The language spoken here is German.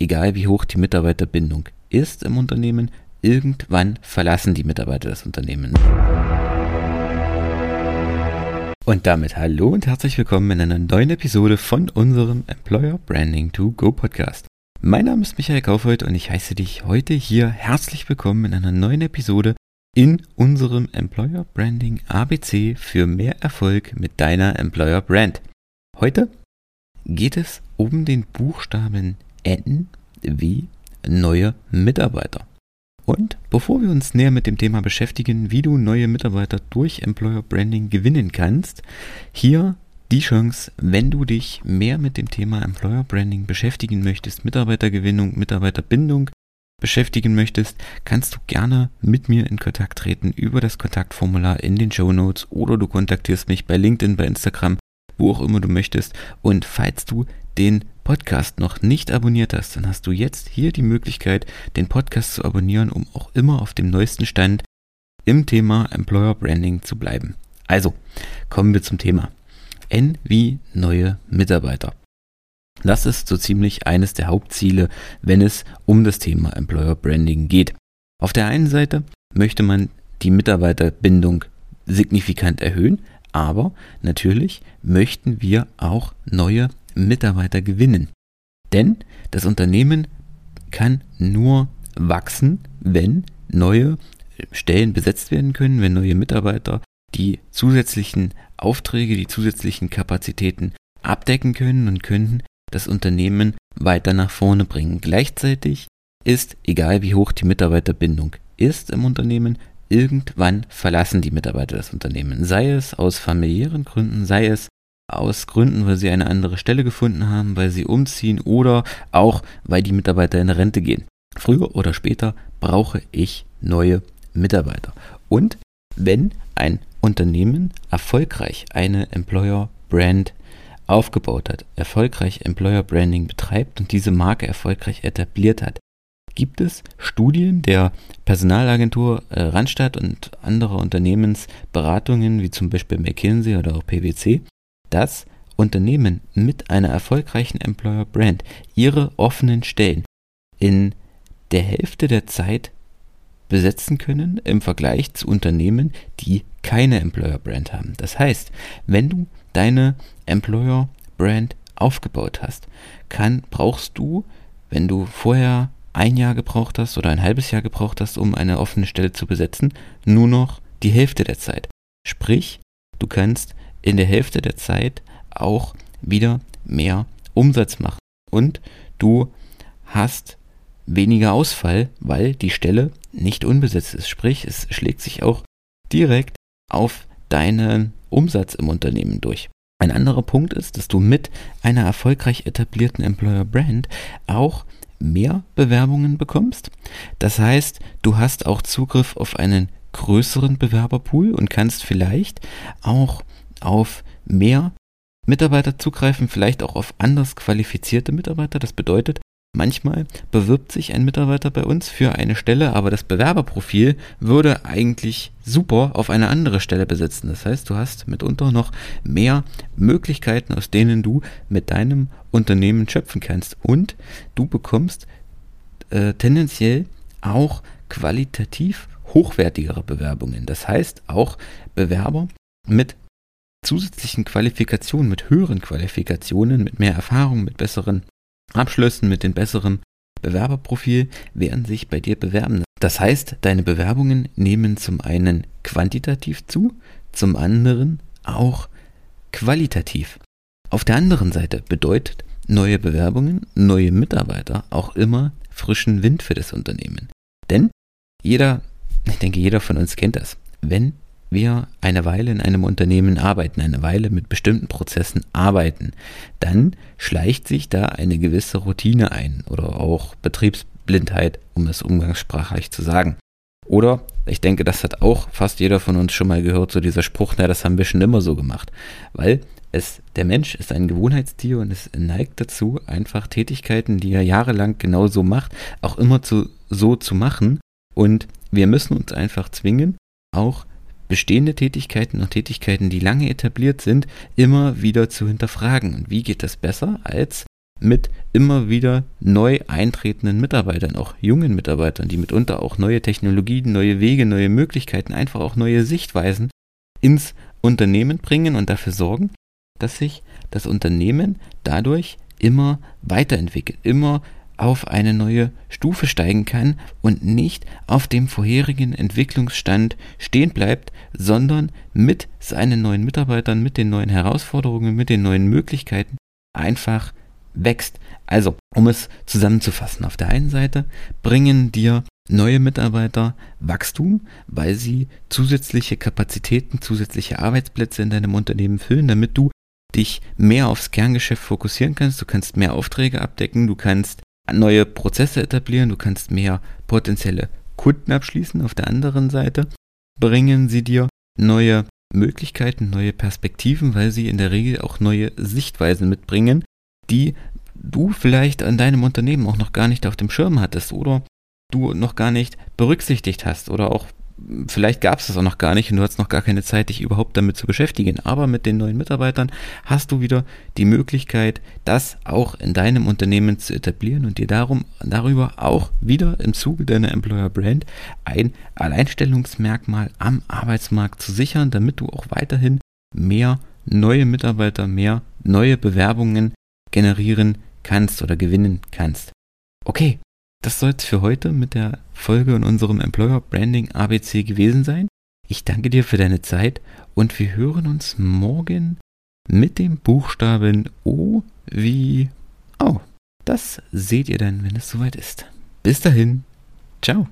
egal wie hoch die Mitarbeiterbindung ist im Unternehmen, irgendwann verlassen die Mitarbeiter das Unternehmen. Und damit hallo und herzlich willkommen in einer neuen Episode von unserem Employer Branding to Go Podcast. Mein Name ist Michael Kaufhold und ich heiße dich heute hier herzlich willkommen in einer neuen Episode in unserem Employer Branding ABC für mehr Erfolg mit deiner Employer Brand. Heute geht es um den Buchstaben N wie neue Mitarbeiter. Und bevor wir uns näher mit dem Thema beschäftigen, wie du neue Mitarbeiter durch Employer Branding gewinnen kannst, hier die Chance, wenn du dich mehr mit dem Thema Employer Branding beschäftigen möchtest, Mitarbeitergewinnung, Mitarbeiterbindung beschäftigen möchtest, kannst du gerne mit mir in Kontakt treten über das Kontaktformular in den Show Notes oder du kontaktierst mich bei LinkedIn, bei Instagram, wo auch immer du möchtest. Und falls du den Podcast noch nicht abonniert hast, dann hast du jetzt hier die Möglichkeit, den Podcast zu abonnieren, um auch immer auf dem neuesten Stand im Thema Employer Branding zu bleiben. Also, kommen wir zum Thema. N wie neue Mitarbeiter. Das ist so ziemlich eines der Hauptziele, wenn es um das Thema Employer Branding geht. Auf der einen Seite möchte man die Mitarbeiterbindung signifikant erhöhen, aber natürlich möchten wir auch neue Mitarbeiter gewinnen. Denn das Unternehmen kann nur wachsen, wenn neue Stellen besetzt werden können, wenn neue Mitarbeiter die zusätzlichen Aufträge, die zusätzlichen Kapazitäten abdecken können und können das Unternehmen weiter nach vorne bringen. Gleichzeitig ist, egal wie hoch die Mitarbeiterbindung ist im Unternehmen, irgendwann verlassen die Mitarbeiter das Unternehmen. Sei es aus familiären Gründen, sei es aus Gründen, weil sie eine andere Stelle gefunden haben, weil sie umziehen oder auch, weil die Mitarbeiter in Rente gehen. Früher oder später brauche ich neue Mitarbeiter. Und wenn ein Unternehmen erfolgreich eine Employer Brand aufgebaut hat, erfolgreich Employer Branding betreibt und diese Marke erfolgreich etabliert hat, gibt es Studien der Personalagentur äh, Randstadt und anderer Unternehmensberatungen, wie zum Beispiel McKinsey oder auch PwC, dass Unternehmen mit einer erfolgreichen Employer Brand ihre offenen Stellen in der Hälfte der Zeit besetzen können im Vergleich zu Unternehmen, die keine Employer Brand haben. Das heißt, wenn du deine Employer Brand aufgebaut hast, kann, brauchst du, wenn du vorher ein Jahr gebraucht hast oder ein halbes Jahr gebraucht hast, um eine offene Stelle zu besetzen, nur noch die Hälfte der Zeit. Sprich, du kannst in der Hälfte der Zeit auch wieder mehr Umsatz machen. Und du hast weniger Ausfall, weil die Stelle nicht unbesetzt ist. Sprich, es schlägt sich auch direkt auf deinen Umsatz im Unternehmen durch. Ein anderer Punkt ist, dass du mit einer erfolgreich etablierten Employer Brand auch mehr Bewerbungen bekommst. Das heißt, du hast auch Zugriff auf einen größeren Bewerberpool und kannst vielleicht auch auf mehr Mitarbeiter zugreifen, vielleicht auch auf anders qualifizierte Mitarbeiter. Das bedeutet, manchmal bewirbt sich ein Mitarbeiter bei uns für eine Stelle, aber das Bewerberprofil würde eigentlich super auf eine andere Stelle besetzen. Das heißt, du hast mitunter noch mehr Möglichkeiten, aus denen du mit deinem Unternehmen schöpfen kannst. Und du bekommst äh, tendenziell auch qualitativ hochwertigere Bewerbungen. Das heißt, auch Bewerber mit zusätzlichen Qualifikationen, mit höheren Qualifikationen, mit mehr Erfahrung, mit besseren Abschlüssen, mit dem besseren Bewerberprofil werden sich bei dir bewerben. Das heißt, deine Bewerbungen nehmen zum einen quantitativ zu, zum anderen auch qualitativ. Auf der anderen Seite bedeutet neue Bewerbungen, neue Mitarbeiter auch immer frischen Wind für das Unternehmen. Denn jeder, ich denke, jeder von uns kennt das. Wenn wir eine Weile in einem Unternehmen arbeiten, eine Weile mit bestimmten Prozessen arbeiten, dann schleicht sich da eine gewisse Routine ein oder auch Betriebsblindheit, um es umgangssprachlich zu sagen. Oder ich denke, das hat auch fast jeder von uns schon mal gehört, so dieser Spruch, na, das haben wir schon immer so gemacht. Weil es, der Mensch ist ein Gewohnheitstier und es neigt dazu, einfach Tätigkeiten, die er jahrelang genau so macht, auch immer zu, so zu machen. Und wir müssen uns einfach zwingen, auch bestehende Tätigkeiten und Tätigkeiten, die lange etabliert sind, immer wieder zu hinterfragen. Und wie geht das besser, als mit immer wieder neu eintretenden Mitarbeitern, auch jungen Mitarbeitern, die mitunter auch neue Technologien, neue Wege, neue Möglichkeiten, einfach auch neue Sichtweisen ins Unternehmen bringen und dafür sorgen, dass sich das Unternehmen dadurch immer weiterentwickelt, immer auf eine neue Stufe steigen kann und nicht auf dem vorherigen Entwicklungsstand stehen bleibt, sondern mit seinen neuen Mitarbeitern, mit den neuen Herausforderungen, mit den neuen Möglichkeiten einfach wächst. Also, um es zusammenzufassen, auf der einen Seite bringen dir neue Mitarbeiter Wachstum, weil sie zusätzliche Kapazitäten, zusätzliche Arbeitsplätze in deinem Unternehmen füllen, damit du dich mehr aufs Kerngeschäft fokussieren kannst, du kannst mehr Aufträge abdecken, du kannst neue Prozesse etablieren, du kannst mehr potenzielle Kunden abschließen. Auf der anderen Seite bringen sie dir neue Möglichkeiten, neue Perspektiven, weil sie in der Regel auch neue Sichtweisen mitbringen, die du vielleicht an deinem Unternehmen auch noch gar nicht auf dem Schirm hattest oder du noch gar nicht berücksichtigt hast oder auch vielleicht gab es das auch noch gar nicht und du hast noch gar keine Zeit, dich überhaupt damit zu beschäftigen. Aber mit den neuen Mitarbeitern hast du wieder die Möglichkeit, das auch in deinem Unternehmen zu etablieren und dir darum darüber auch wieder im Zuge deiner Employer Brand ein Alleinstellungsmerkmal am Arbeitsmarkt zu sichern, damit du auch weiterhin mehr neue Mitarbeiter, mehr neue Bewerbungen generieren kannst oder gewinnen kannst. Okay, das soll es für heute mit der Folge in unserem Employer Branding ABC gewesen sein. Ich danke dir für deine Zeit und wir hören uns morgen mit dem Buchstaben O wie O. Das seht ihr dann, wenn es soweit ist. Bis dahin. Ciao.